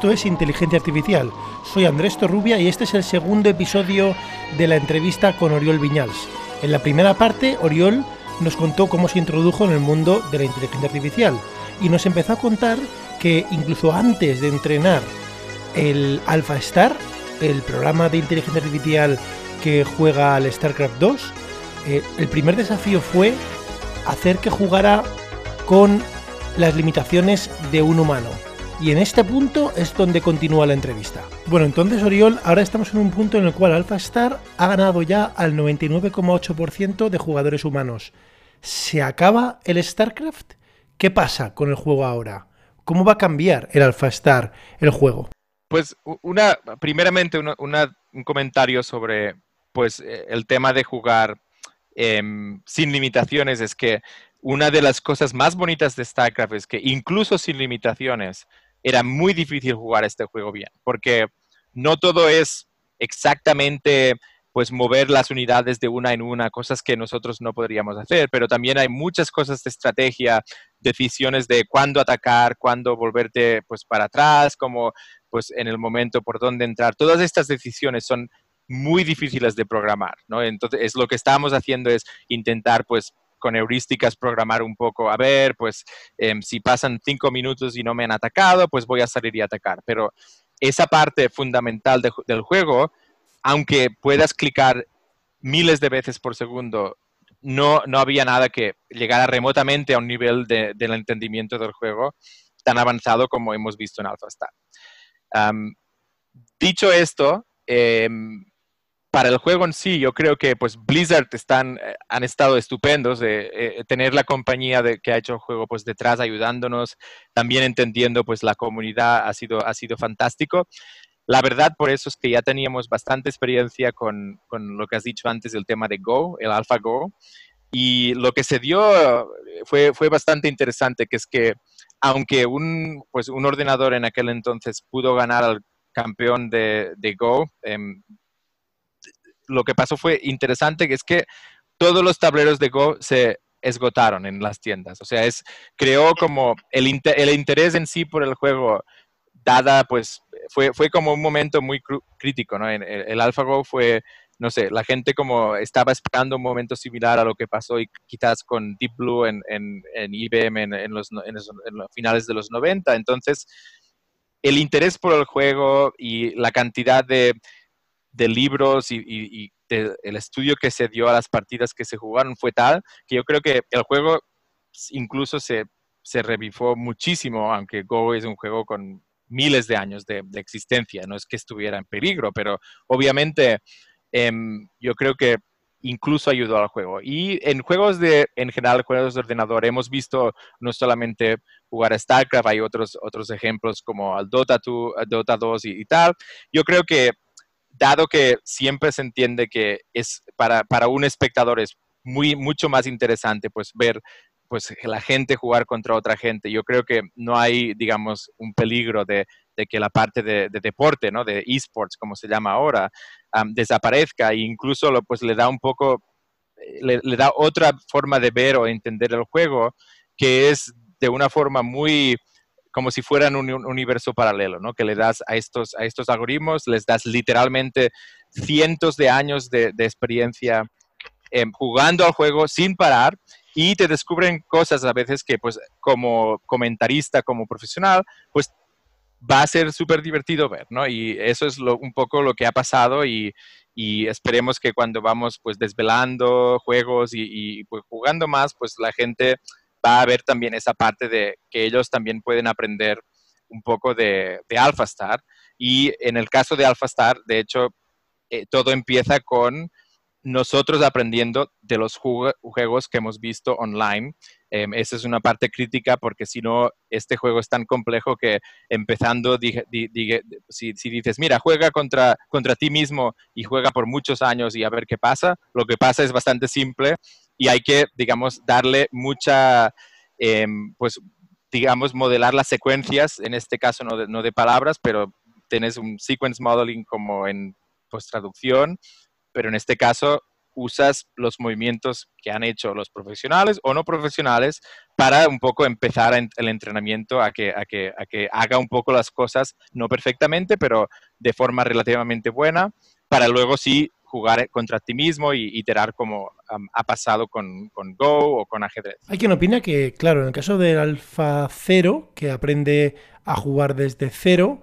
Esto es Inteligencia Artificial. Soy Andrés Torrubia y este es el segundo episodio de la entrevista con Oriol Viñals. En la primera parte, Oriol nos contó cómo se introdujo en el mundo de la inteligencia artificial y nos empezó a contar que incluso antes de entrenar el Alpha Star, el programa de inteligencia artificial que juega al StarCraft 2, eh, el primer desafío fue hacer que jugara con las limitaciones de un humano. Y en este punto es donde continúa la entrevista. Bueno, entonces Oriol, ahora estamos en un punto en el cual Alpha Star ha ganado ya al 99,8% de jugadores humanos. ¿Se acaba el StarCraft? ¿Qué pasa con el juego ahora? ¿Cómo va a cambiar el Alpha Star el juego? Pues una, primeramente un comentario sobre pues eh, el tema de jugar em, sin limitaciones es que una de las cosas más bonitas de StarCraft es que incluso sin limitaciones era muy difícil jugar este juego bien, porque no todo es exactamente pues mover las unidades de una en una, cosas que nosotros no podríamos hacer, pero también hay muchas cosas de estrategia, decisiones de cuándo atacar, cuándo volverte pues para atrás, como pues en el momento por dónde entrar. Todas estas decisiones son muy difíciles de programar, ¿no? Entonces, es lo que estamos haciendo es intentar pues con heurísticas programar un poco, a ver, pues em, si pasan cinco minutos y no me han atacado, pues voy a salir y atacar. Pero esa parte fundamental del juego, aunque puedas clicar miles de veces por segundo, no, no había nada que llegara remotamente a un nivel de, del entendimiento del juego tan avanzado como hemos visto en AlphaStar. dicho esto, em, para el juego en sí, yo creo que pues Blizzard están, eh, han estado estupendos de eh, tener la compañía de, que ha hecho el juego pues detrás ayudándonos, también entendiendo pues la comunidad ha sido, ha sido fantástico. La verdad por eso es que ya teníamos bastante experiencia con, con lo que has dicho antes del tema de Go, el AlphaGo, y lo que se dio eh, fue, fue bastante interesante, que es que aunque un, pues, un ordenador en aquel entonces pudo ganar al campeón de, de Go, em, lo que pasó fue interesante, que es que todos los tableros de Go se esgotaron en las tiendas. O sea, es, creó como el, el interés en sí por el juego, dada, pues, fue, fue como un momento muy crítico, ¿no? El, el AlphaGo fue, no sé, la gente como estaba esperando un momento similar a lo que pasó y quizás con Deep Blue en, en, en IBM en, en, los, en, los, finales de los 90. Entonces, el interés por el juego y la cantidad de de libros y, el estudio que se dio a las partidas que se jugaron fue tal que yo creo que el juego incluso se, se revifó muchísimo, aunque Go es un juego con miles de años de, existencia, no es que estuviera en peligro, pero obviamente em, yo creo que incluso ayudó al juego. Y en juegos de, en general, juegos de ordenador, hemos visto no solamente jugar a StarCraft, hay otros, otros ejemplos como al Dota, 2, Dota 2 y, y, tal. Yo creo que dado que siempre se entiende que es para, para un espectador es muy, mucho más interesante pues ver pues la gente jugar contra otra gente. Yo creo que no hay, digamos, un peligro de, de que la parte de, de, deporte, ¿no? De esports, como se llama ahora, desaparezca e incluso lo, pues le da un poco, eh, le, da otra forma de ver o entender el juego que es de una forma muy, como si fueran un, universo paralelo, ¿no? Que le das a estos, a estos algoritmos, les das literalmente cientos de años de, experiencia em, jugando al juego sin parar y te descubren cosas a veces que, pues, como comentarista, como profesional, pues va a ser súper divertido ver, ¿no? Y eso es lo, un poco lo que ha pasado y, y, esperemos que cuando vamos, pues, desvelando juegos y, y pues, jugando más, pues la gente va a haber también esa parte de que ellos también pueden aprender un poco de, de AlphaStar. Y en el caso de AlphaStar, de hecho, eh, todo empieza con nosotros aprendiendo de los juegos que hemos visto online. Eh, esa es una parte crítica porque si no, este juego es tan complejo que empezando, si, si, dices, mira, juega contra, contra ti mismo y juega por muchos años y a ver qué pasa, lo que pasa es bastante simple y hay que, digamos, darle mucha, eh, pues, digamos, modelar las secuencias, en este caso no de, no de palabras, pero tienes un sequence modeling como en post-traducción, pero en este caso usas los movimientos que han hecho los profesionales o no profesionales para un poco empezar el entrenamiento a que, a que, a que haga un poco las cosas, no perfectamente, pero de forma relativamente buena, para luego sí jugar contra ti mismo y iterar como ha pasado con, con, Go o con ajedrez. Hay quien opina que, claro, en el caso del Alfa Cero, que aprende a jugar desde cero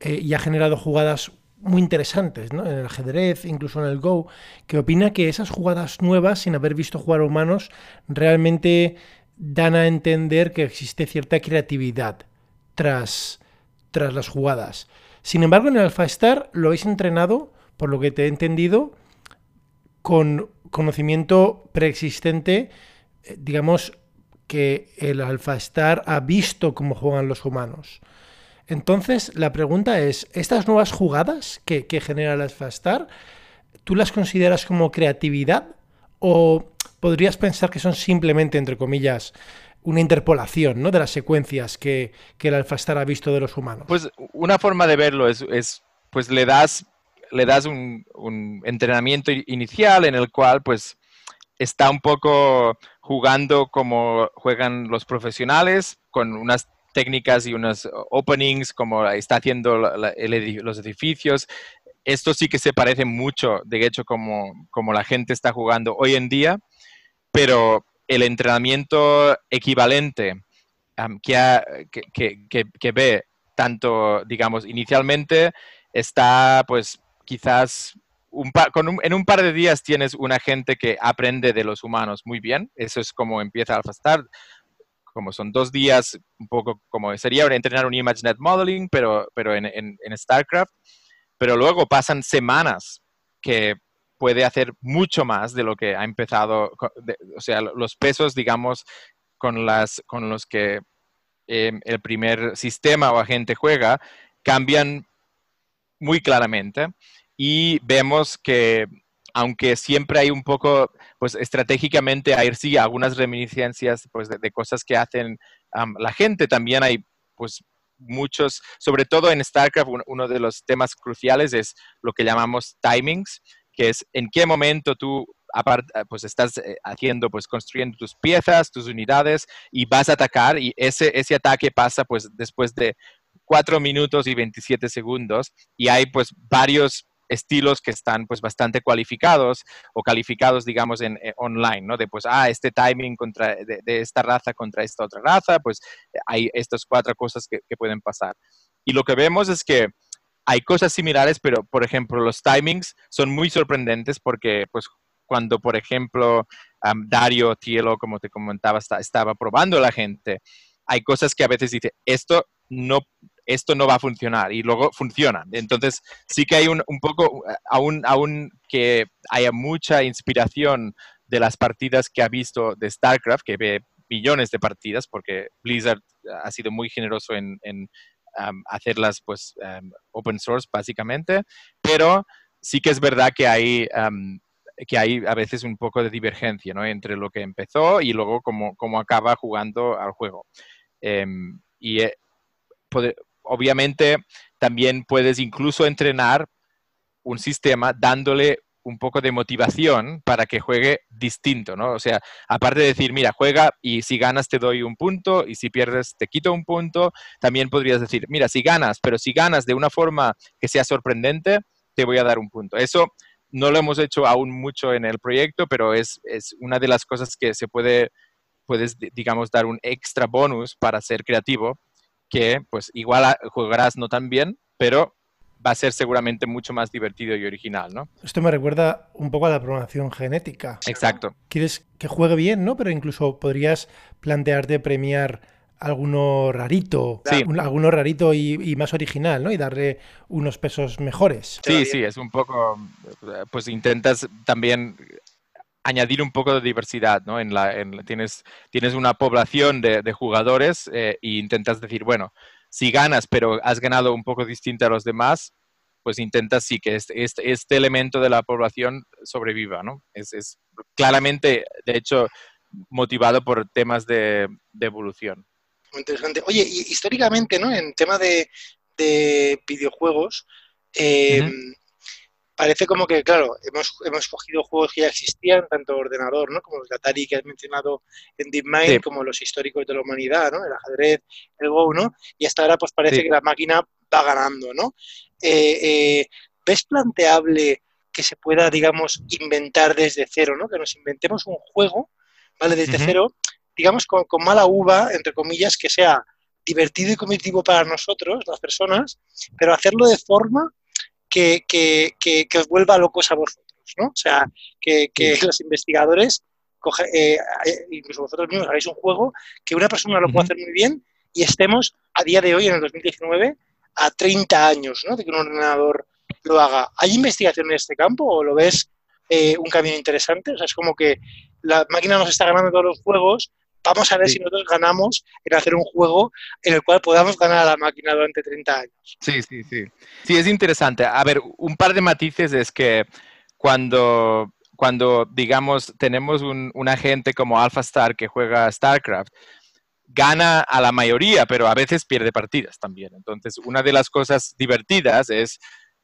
eh, y ha generado jugadas muy interesantes, ¿no? En el ajedrez, incluso en el Go, que opina que esas jugadas nuevas, sin haber visto jugar humanos, realmente dan a entender que existe cierta creatividad tras, tras las jugadas. Sin embargo, en el Alpha Star lo habéis entrenado, por lo que te he entendido, con conocimiento preexistente, eh, digamos que el Alpha Star ha visto cómo juegan los humanos. Entonces, la pregunta es, ¿estas nuevas jugadas que, genera el Star, tú las consideras como creatividad o podrías pensar que son simplemente, entre comillas, una interpolación ¿no? de las secuencias que, que el Star ha visto de los humanos? Pues una forma de verlo es, pues le das, le das un, entrenamiento inicial en el cual pues está un poco jugando como juegan los profesionales, con unas técnicas y unos openings, como está haciendo los edificios. Esto sí que se parece mucho, de hecho, como, como la gente está jugando hoy en día, pero el entrenamiento equivalente que, que, que, ve tanto, digamos, inicialmente está, pues, quizás un con en un par de días tienes una gente que aprende de los humanos muy bien. Eso es como empieza AlphaStar como son dos días, un poco como sería entrenar un ImageNet Modeling, pero, pero en, en, StarCraft, pero luego pasan semanas que puede hacer mucho más de lo que ha empezado, o sea, los pesos, digamos, con, las, con los que em, el primer sistema o agente juega, cambian muy claramente y vemos que aunque siempre hay un poco, pues estratégicamente hay sí algunas reminiscencias pues, de, cosas que hacen la gente, también hay pues muchos, sobre todo en StarCraft, uno de los temas cruciales es lo que llamamos timings, que es en qué momento tú pues estás eh, haciendo, pues construyendo tus piezas, tus unidades y vas a atacar y ese, ese ataque pasa pues después de 4 minutos y 27 segundos y hay pues varios estilos que están pues bastante cualificados o calificados, digamos, en, eh, online, ¿no? De pues, ah, este timing contra, de, esta raza contra esta otra raza, pues hay estas cuatro cosas que, pueden pasar. Y lo que vemos es que hay cosas similares, pero por ejemplo, los timings son muy sorprendentes porque pues cuando, por ejemplo, Dario Tielo, como te comentaba, estaba probando la gente, hay cosas que a veces dice, esto no, esto no va a funcionar y luego funciona. Entonces sí que hay un, poco, aún, aún que haya mucha inspiración de las partidas que ha visto de StarCraft, que ve millones de partidas, porque Blizzard ha sido muy generoso en, hacerlas pues open source básicamente, pero sí que es verdad que hay, que hay a veces un poco de divergencia ¿no? entre lo que empezó y luego cómo, cómo acaba jugando al juego. Em, y eh, obviamente también puedes incluso entrenar un sistema dándole un poco de motivación para que juegue distinto, ¿no? O sea, aparte de decir, mira, juega y si ganas te doy un punto y si pierdes te quito un punto, también podrías decir, mira, si ganas, pero si ganas de una forma que sea sorprendente, te voy a dar un punto. Eso no lo hemos hecho aún mucho en el proyecto, pero es, es una de las cosas que se puede, puedes, digamos, dar un extra bonus para ser creativo que pues igual jugarás no tan bien, pero va a ser seguramente mucho más divertido y original, ¿no? Esto me recuerda un poco a la programación genética. Exacto. Quieres que juegue bien, ¿no? Pero incluso podrías plantearte premiar alguno rarito, alguno rarito y, más original, ¿no? Y darle unos pesos mejores. Sí, sí, es un poco, pues intentas también añadir un poco de diversidad, ¿no? En la, tienes, tienes una población de, jugadores e intentas decir, bueno, si ganas, pero has ganado un poco distinto a los demás, pues intentas sí que este, este, este elemento de la población sobreviva, ¿no? Es, claramente, de hecho, motivado por temas de, evolución. Muy interesante. Oye, históricamente, ¿no? En tema de, videojuegos, eh, parece como que, claro, hemos, hemos cogido juegos que ya existían, tanto ordenador, ¿no? Como de Atari que has mencionado en DeepMind, como los históricos de la humanidad, ¿no? El ajedrez, el Go, ¿no? Y hasta ahora pues parece que la máquina va ganando, ¿no? Eh, eh, ¿Ves planteable que se pueda, digamos, inventar desde cero, ¿no? Que nos inventemos un juego, ¿vale? Desde cero, digamos, con, con mala uva, entre comillas, que sea divertido y cognitivo para nosotros, las personas, pero hacerlo de forma que, que, que, os vuelva locos a vosotros, ¿no? O sea, que, los investigadores, coge, eh, eh, incluso vosotros mismos, hagáis un juego que una persona lo pueda hacer muy bien y estemos a día de hoy, en el 2019, a 30 años, ¿no? De que un ordenador lo haga. ¿Hay investigación en este campo o lo ves eh, un camino interesante? O sea, es como que la máquina nos está ganando todos los juegos, vamos a ver si nosotros ganamos en hacer un juego en el cual podamos ganar a la máquina durante 30 años. Sí, sí, sí. Sí, es interesante. A ver, un par de matices es que cuando, cuando digamos, tenemos un, un agente como AlphaStar que juega StarCraft, gana a la mayoría, pero a veces pierde partidas también. Entonces, una de las cosas divertidas es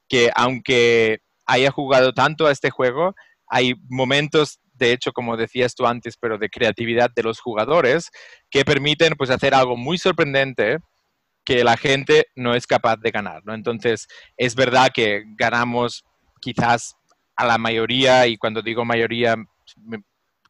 que aunque haya jugado tanto a este juego, hay momentos de hecho, como decías tú antes, pero de creatividad de los jugadores, que permiten pues hacer algo muy sorprendente que la gente no es capaz de ganar, ¿no? Entonces, es verdad que ganamos quizás a la mayoría, y cuando digo mayoría,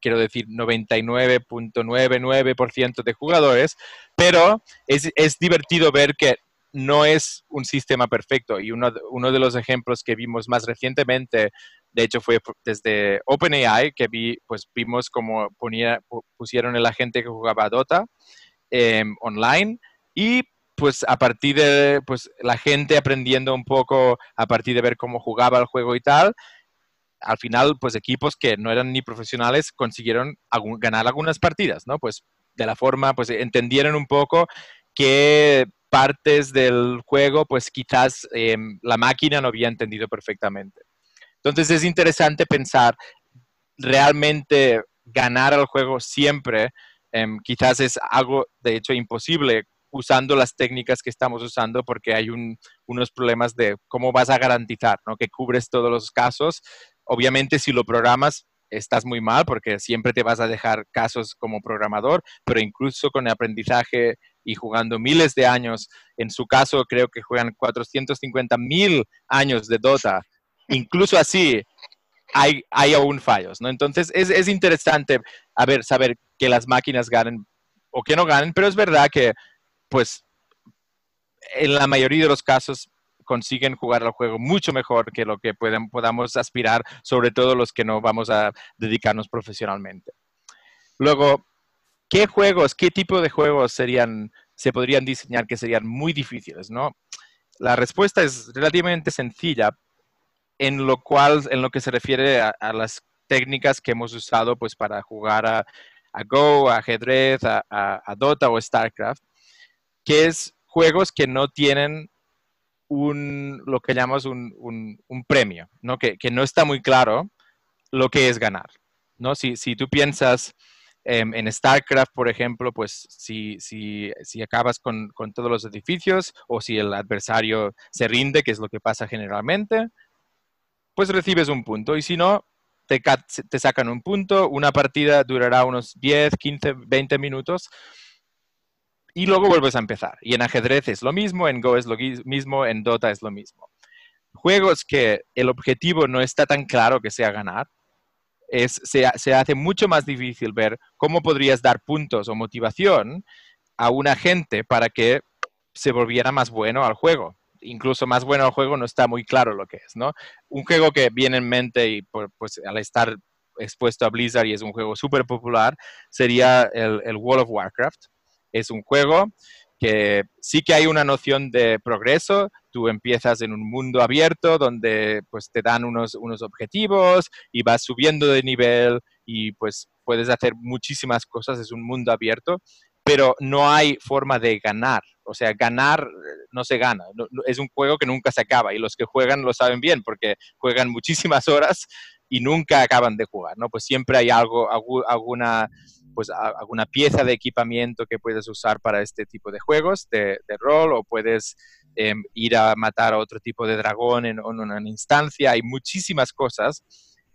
quiero decir 99.99% de jugadores, pero es, es, divertido ver que no es un sistema perfecto. Y uno, uno de los ejemplos que vimos más recientemente de hecho, fue desde OpenAI que pues vimos cómo pusieron el agente que jugaba Dota em, online y pues a partir de pues la gente aprendiendo un poco a partir de ver cómo jugaba el juego y tal, al final pues equipos que no eran ni profesionales consiguieron ganar algunas partidas, ¿no? Pues de la forma, pues entendieron un poco qué partes del juego pues quizás em, la máquina no había entendido perfectamente. Entonces es interesante pensar realmente ganar al juego siempre. Em, quizás es algo, de hecho, imposible usando las técnicas que estamos usando porque hay unos problemas de cómo vas a garantizar ¿no? que cubres todos los casos. Obviamente, si lo programas, estás muy mal porque siempre te vas a dejar casos como programador, pero incluso con el aprendizaje y jugando miles de años, en su caso creo que juegan 450 mil años de Dota incluso así hay, hay aún fallos, ¿no? Entonces es, es interesante a saber que las máquinas ganen o que no ganen, pero es verdad que, pues, en la mayoría de los casos consiguen jugar al juego mucho mejor que lo que pueden, podamos aspirar, sobre todo los que no vamos a dedicarnos profesionalmente. Luego, ¿qué juegos, qué tipo de juegos serían, se podrían diseñar que serían muy difíciles, no? La respuesta es relativamente sencilla, en lo cual, en lo que se refiere a, las técnicas que hemos usado pues para jugar a, Go, a ajedrez, a, Dota o StarCraft, que es juegos que no tienen un, lo que llamamos un, un, premio, ¿no? Que, que, no está muy claro lo que es ganar. ¿no? Si, si tú piensas en StarCraft, por ejemplo, pues si, si, si acabas con, con, todos los edificios o si el adversario se rinde, que es lo que pasa generalmente, pues recibes un punto. Y si no, te, te sacan un punto, una partida durará unos 10, 15, 20 minutos y luego vuelves a empezar. Y en ajedrez es lo mismo, en Go es lo mismo, en Dota es lo mismo. Juegos que el objetivo no está tan claro que sea ganar, es, se, se, hace mucho más difícil ver cómo podrías dar puntos o motivación a una gente para que se volviera más bueno al juego incluso más bueno el juego, no está muy claro lo que es, ¿no? Un juego que viene en mente y pues al estar expuesto a Blizzard y es un juego súper popular, sería el, el, World of Warcraft. Es un juego que sí que hay una noción de progreso, tú empiezas en un mundo abierto donde pues te dan unos, unos objetivos y vas subiendo de nivel y pues puedes hacer muchísimas cosas, es un mundo abierto, pero no hay forma de ganar. O sea, ganar no se gana. es un juego que nunca se acaba y los que juegan lo saben bien porque juegan muchísimas horas y nunca acaban de jugar, ¿no? Pues siempre hay algo, alguna, pues, alguna pieza de equipamiento que puedes usar para este tipo de juegos de, rol o puedes em, ir a matar a otro tipo de dragón en, una instancia, hay muchísimas cosas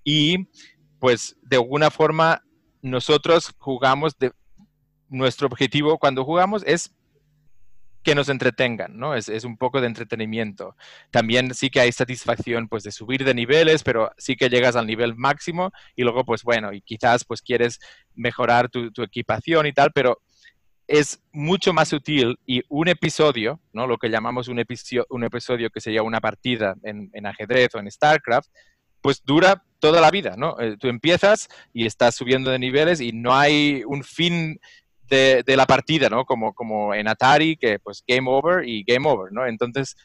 y pues de alguna forma nosotros jugamos de nuestro objetivo cuando jugamos es que nos entretengan, ¿no? Es, un poco de entretenimiento. También sí que hay satisfacción, pues, de subir de niveles, pero sí que llegas al nivel máximo y luego, pues, bueno, y quizás, pues, quieres mejorar tu, equipación y tal, pero es mucho más útil y un episodio, ¿no? Lo que llamamos un, episodio, un episodio que sería una partida en, en, ajedrez o en StarCraft, pues dura toda la vida, ¿no? Eh, tú empiezas y estás subiendo de niveles y no hay un fin de, la partida, ¿no? Como, como en Atari, que pues game over y game over, ¿no? Entonces,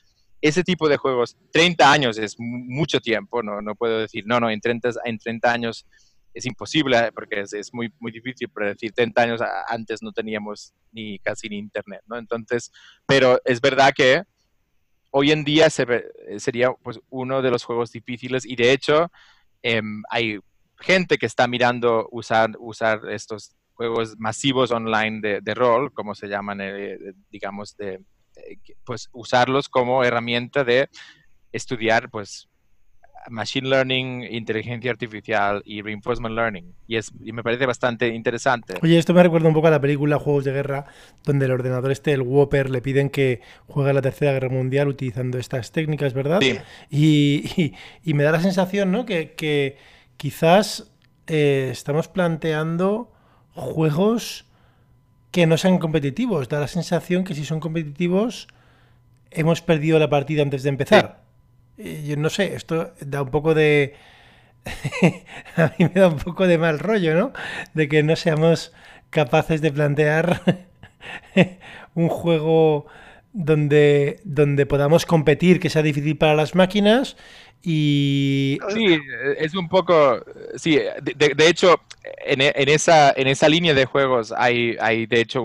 ese tipo de juegos, 30 años es mucho tiempo, no, no puedo decir, no, no, en 30, en 30 años es imposible porque es, muy, muy difícil predecir. 30 años antes no teníamos ni casi ni internet, ¿no? Entonces, pero es verdad que hoy en día se, sería pues, uno de los juegos difíciles y de hecho em, hay gente que está mirando usar, usar estos juegos masivos online de, rol, como se llaman, eh, digamos, de, eh, pues usarlos como herramienta de estudiar, pues, machine learning, inteligencia artificial y reinforcement learning. Y, es, y me parece bastante interesante. Oye, esto me recuerda un poco a la película Juegos de Guerra, donde el ordenador este, el Whopper, le piden que juegue la Tercera Guerra Mundial utilizando estas técnicas, ¿verdad? Sí. Y, y, me da la sensación, ¿no? Que, que quizás eh, estamos planteando juegos que no sean competitivos. Da la sensación que si son competitivos hemos perdido la partida antes de empezar. Yo no sé, esto da un poco de... a mí me da un poco de mal rollo, ¿no? De que no seamos capaces de plantear un juego donde, donde podamos competir, que sea difícil para las máquinas y... Sí, es un poco, sí, de, hecho, en, en, esa, en esa línea de juegos hay, hay de hecho,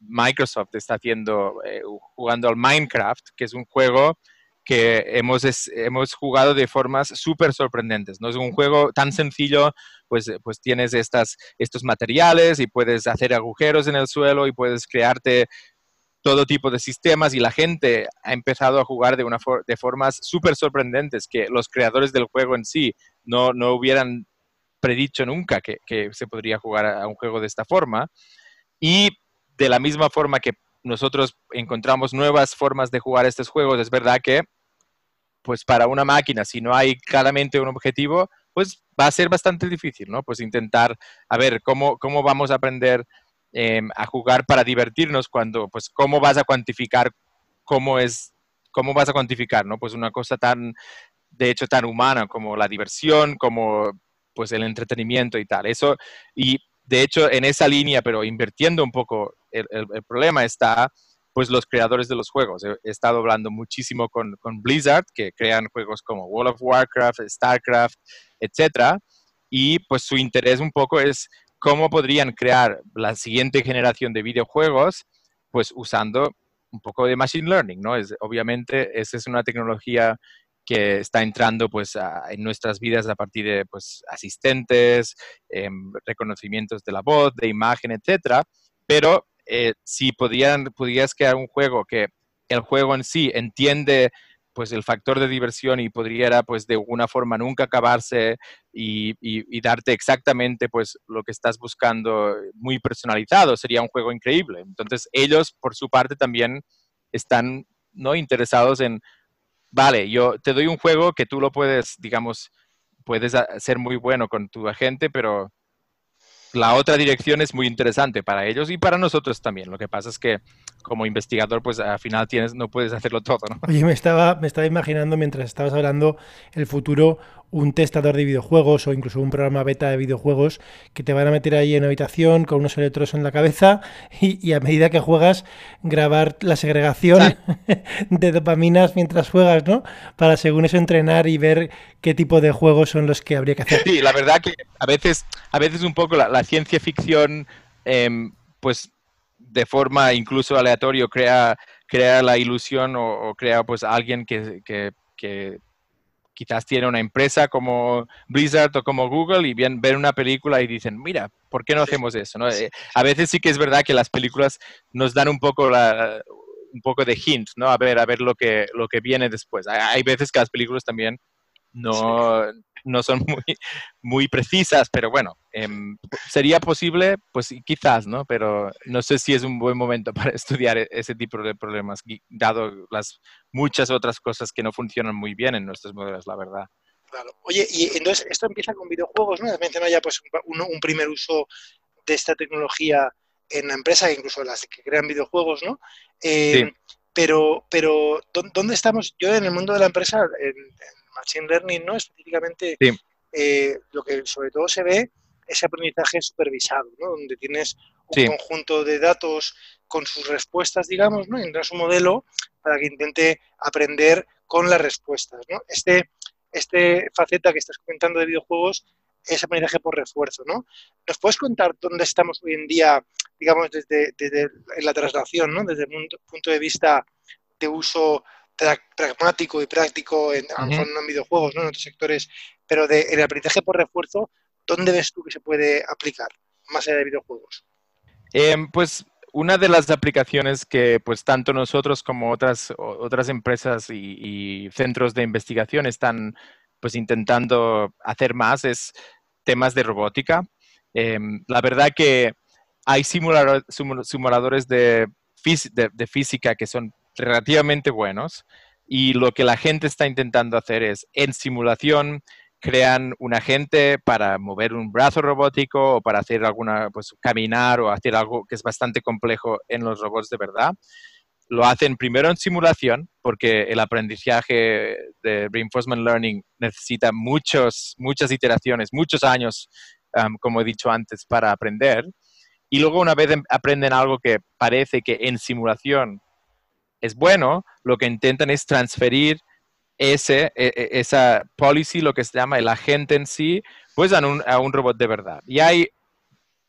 Microsoft está haciendo, eh, jugando al Minecraft, que es un juego que hemos, hemos jugado de formas súper sorprendentes. No es un juego tan sencillo, pues, pues tienes estas, estos materiales y puedes hacer agujeros en el suelo y puedes crearte todo tipo de sistemas y la gente ha empezado a jugar de, una de formas súper sorprendentes que los creadores del juego en sí no, no hubieran predicho nunca que, que, se podría jugar a un juego de esta forma. Y de la misma forma que nosotros encontramos nuevas formas de jugar estos juegos, es verdad que pues para una máquina, si no hay claramente un objetivo, pues va a ser bastante difícil, ¿no? Pues intentar, a ver, cómo, cómo vamos a aprender Em, a jugar para divertirnos cuando, pues, ¿cómo vas a cuantificar cómo es, cómo vas a cuantificar, ¿no? Pues una cosa tan, de hecho, tan humana como la diversión, como, pues, el entretenimiento y tal. Eso, y de hecho, en esa línea, pero invirtiendo un poco, el, problema está, pues, los creadores de los juegos. He, estado hablando muchísimo con, con, Blizzard, que crean juegos como World of Warcraft, StarCraft, etcétera, y pues su interés un poco es cómo podrían crear la siguiente generación de videojuegos, pues usando un poco de machine learning, ¿no? Es, obviamente, esa es una tecnología que está entrando pues en nuestras vidas a partir de pues asistentes, em, reconocimientos de la voz, de imagen, etcétera. Pero eh, si podían, pudieras crear un juego que el juego en sí entiende pues el factor de diversión y podría pues de alguna forma nunca acabarse y, darte exactamente pues lo que estás buscando muy personalizado sería un juego increíble entonces ellos por su parte también están no interesados en vale yo te doy un juego que tú lo puedes digamos puedes ser muy bueno con tu agente pero la otra dirección es muy interesante para ellos y para nosotros también. Lo que pasa es que como investigador, pues al final tienes, no puedes hacerlo todo, ¿no? Oye, me estaba, me estaba imaginando mientras estabas hablando el futuro, un testador de videojuegos o incluso un programa beta de videojuegos que te van a meter ahí en una habitación con unos electrodos en la cabeza y, a medida que juegas grabar la segregación de dopaminas mientras juegas, ¿no? Para según eso entrenar y ver qué tipo de juegos son los que habría que hacer. Sí, la verdad que a veces, a veces un poco la, ciencia ficción, em, pues de forma incluso aleatoria crea, crea la ilusión o, crea pues alguien que, que, quizás tiene una empresa como Blizzard o como Google y bien, ven una película y dicen, mira, ¿por qué no hacemos eso? ¿no? Eh, a veces sí que es verdad que las películas nos dan un poco la, un poco de hint, ¿no? A ver, a ver lo que, lo que viene después. Hay, veces que las películas también no, no son muy, muy precisas, pero bueno, em, sería posible, pues quizás, ¿no? Pero no sé si es un buen momento para estudiar e-, ese tipo de problemas, dado las muchas otras cosas que no funcionan muy bien en nuestros modelos, la verdad. Claro. Oye, y entonces esto empieza con videojuegos, ¿no? Has mencionado ya pues un, un primer uso de esta tecnología en la empresa, incluso las que crean videojuegos, ¿no? Eh, pero, pero, ¿dónde estamos? Yo en el mundo de la empresa, en, Machine Learning, ¿no? Específicamente, eh, lo que sobre todo se ve es aprendizaje supervisado, ¿no? Donde tienes un conjunto de datos con sus respuestas, digamos, ¿no? Y entras un modelo para que intente aprender con las respuestas, ¿no? Este, este faceta que estás comentando de videojuegos es aprendizaje por refuerzo, ¿no? ¿Nos puedes contar dónde estamos hoy en día, digamos, desde, la traslación, ¿no? Desde el punto de vista de uso pragmático y práctico en, en videojuegos, ¿no? En otros sectores, pero de, el aprendizaje por refuerzo, ¿dónde ves tú que se puede aplicar más allá de videojuegos? Em, pues una de las aplicaciones que pues tanto nosotros como otras, otras empresas y, y centros de investigación están pues intentando hacer más es temas de robótica. Em, la verdad que hay simuladores de, de, física que son relativamente buenos y lo que la gente está intentando hacer es en simulación crean un agente para mover un brazo robótico o para hacer alguna, pues caminar o hacer algo que es bastante complejo en los robots de verdad lo hacen primero en simulación, porque el aprendizaje de reinforcement learning necesita muchos, muchas iteraciones, muchos años, como he dicho antes, para aprender. Y luego una vez em, aprenden algo que parece que en simulación es bueno, lo que intentan es transferir ese, e, e, esa policy, lo que se llama el agente en sí, pues a un, a un robot de verdad. Y hay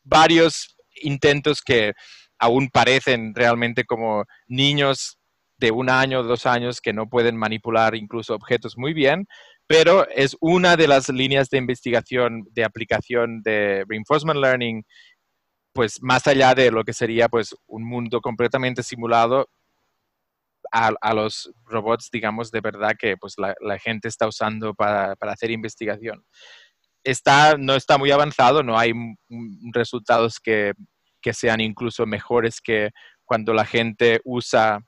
varios intentos que aún parecen realmente como niños de un año dos años que no pueden manipular incluso objetos muy bien, pero es una de las líneas de investigación de aplicación de reinforcement learning, pues más allá de lo que sería pues un mundo completamente simulado a, los robots, digamos, de verdad que pues la, gente está usando para, hacer investigación. Está, no está muy avanzado, no hay resultados que que sean incluso mejores que cuando la gente usa,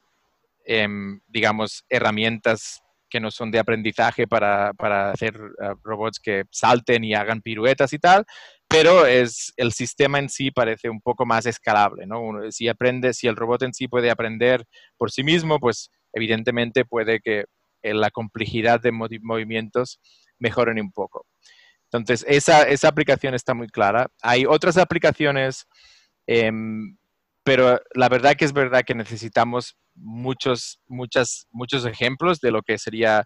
em, digamos, herramientas que no son de aprendizaje para, hacer eh, robots que salten y hagan piruetas y tal, pero es, el sistema en sí parece un poco más escalable, ¿no? si aprende, si el robot en sí puede aprender por sí mismo, pues evidentemente puede que eh, la complejidad de movimientos mejoren un poco. Entonces, esa, esa aplicación está muy clara. Hay otras aplicaciones Em, pero la verdad que es verdad que necesitamos muchos, muchas, muchos ejemplos de lo que sería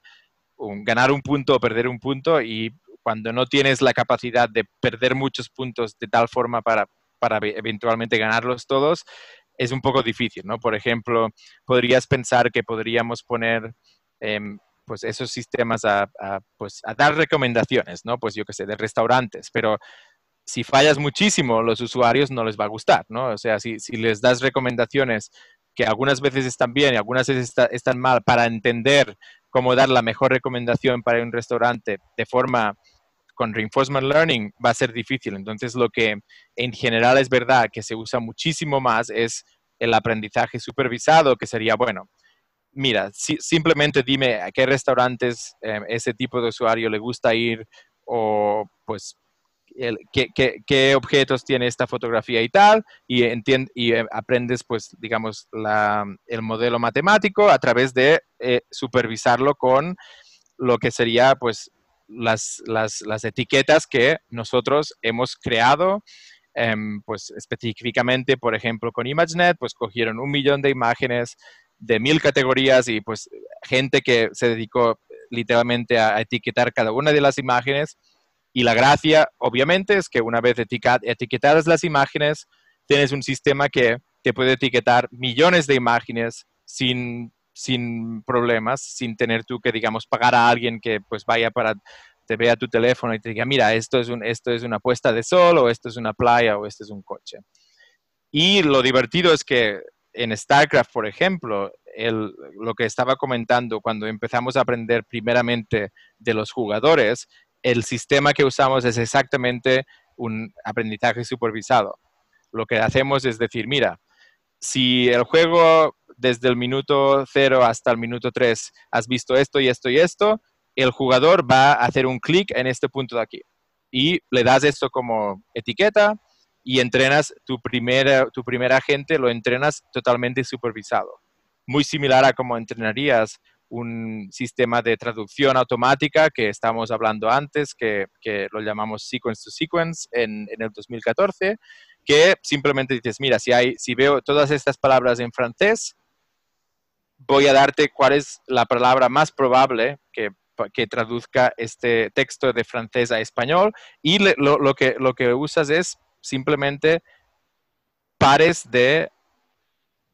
ganar un punto o perder un punto y cuando no tienes la capacidad de perder muchos puntos de tal forma para, para eventualmente ganarlos todos, es un poco difícil, ¿no? Por ejemplo, podrías pensar que podríamos poner em, pues esos sistemas a, pues, a dar recomendaciones, ¿no? Pues yo qué sé, de restaurantes, pero si fallas muchísimo, los usuarios no les va a gustar, ¿no? O sea, si, les das recomendaciones que algunas veces están bien y algunas veces están mal para entender cómo dar la mejor recomendación para un restaurante de forma con reinforcement learning va a ser difícil. Entonces, lo que en general es verdad que se usa muchísimo más es el aprendizaje supervisado, que sería, bueno, mira, simplemente dime a qué restaurantes eh, ese tipo de usuario le gusta ir o pues qué, objetos tiene esta fotografía y tal, y, y eh, aprendes, pues, digamos, el modelo matemático a través de eh, supervisarlo con lo que sería, pues, las, etiquetas que nosotros hemos creado, em, pues, específicamente, por ejemplo, con ImageNet, pues, cogieron un millón de imágenes de mil categorías y, pues, gente que se dedicó literalmente a etiquetar cada una de las imágenes. Y la gracia, obviamente, es que una vez etiquetadas las imágenes, tienes un sistema que te puede etiquetar millones de imágenes sin, sin problemas, sin tener tú que, digamos, pagar a alguien que pues vaya para, te vea tu teléfono y te diga, mira, esto es, un, esto es una puesta de sol o esto es una playa o este es un coche. Y lo divertido es que en StarCraft, por ejemplo, lo que estaba comentando, cuando empezamos a aprender primeramente de los jugadores, el sistema que usamos es exactamente un aprendizaje supervisado. Lo que hacemos es decir, mira, si el juego desde el minuto 0 hasta el minuto 3 has visto esto y esto y esto, el jugador va a hacer un clic en este punto de aquí. Y le das esto como etiqueta y entrenas tu primera, tu primer agente, lo entrenas totalmente supervisado. Muy similar a como entrenarías un sistema de traducción automática que estamos hablando antes, que, lo llamamos sequence to sequence en, en, el 2014, que simplemente dices, mira, si, hay, si veo todas estas palabras en francés, voy a darte cuál es la palabra más probable que, que traduzca este texto de francés a español y lo, lo, que, lo que usas es simplemente pares de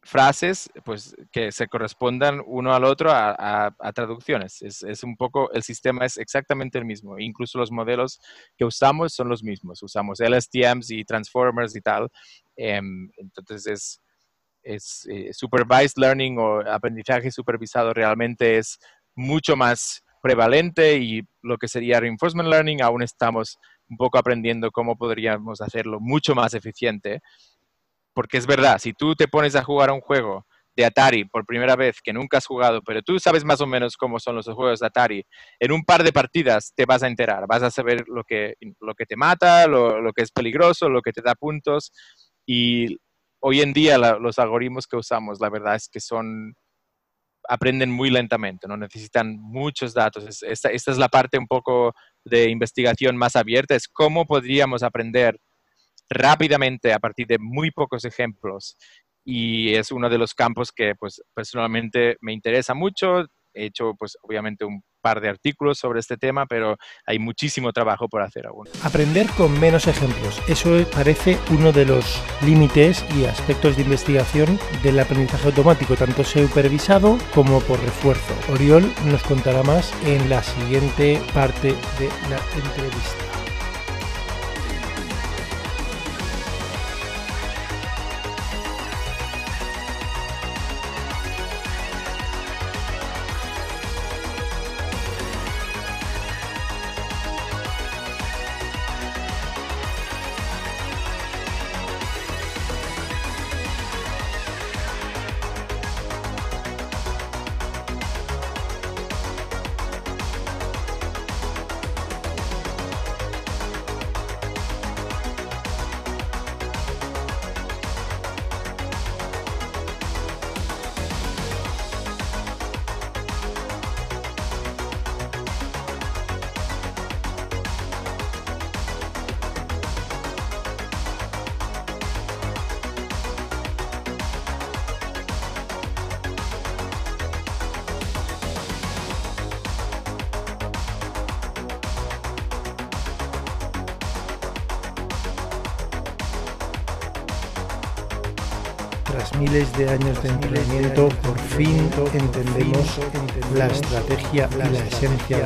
frases pues, que se correspondan uno al otro a, traducciones. Es, un poco, el sistema es exactamente el mismo. Incluso los modelos que usamos son los mismos. Usamos LSTMs y transformers y tal. Em, entonces es, es eh, supervised learning o aprendizaje supervisado realmente es mucho más prevalente y lo que sería reinforcement learning aún estamos un poco aprendiendo cómo podríamos hacerlo mucho más eficiente. Porque es verdad, si tú te pones a jugar un juego de Atari por primera vez que nunca has jugado, pero tú sabes más o menos cómo son los juegos de Atari, en un par de partidas te vas a enterar, vas a saber lo que, lo que te mata, lo, lo que es peligroso, lo que te da puntos. Y hoy en día los algoritmos que usamos, la verdad es que son aprenden muy lentamente, no necesitan muchos datos. Esta, esta, es la parte un poco de investigación más abierta, es cómo podríamos aprender rápidamente a partir de muy pocos ejemplos. Y es uno de los campos que pues, personalmente me interesa mucho. He hecho, pues, obviamente un de artículos sobre este tema, pero hay muchísimo trabajo por hacer aún. Aprender con menos ejemplos. Eso parece uno de los límites y aspectos de investigación del aprendizaje automático, tanto supervisado como por refuerzo. Oriol nos contará más en la siguiente parte de la entrevista. Miles de años de entrenamiento, por fin entendemos la estrategia y la esencia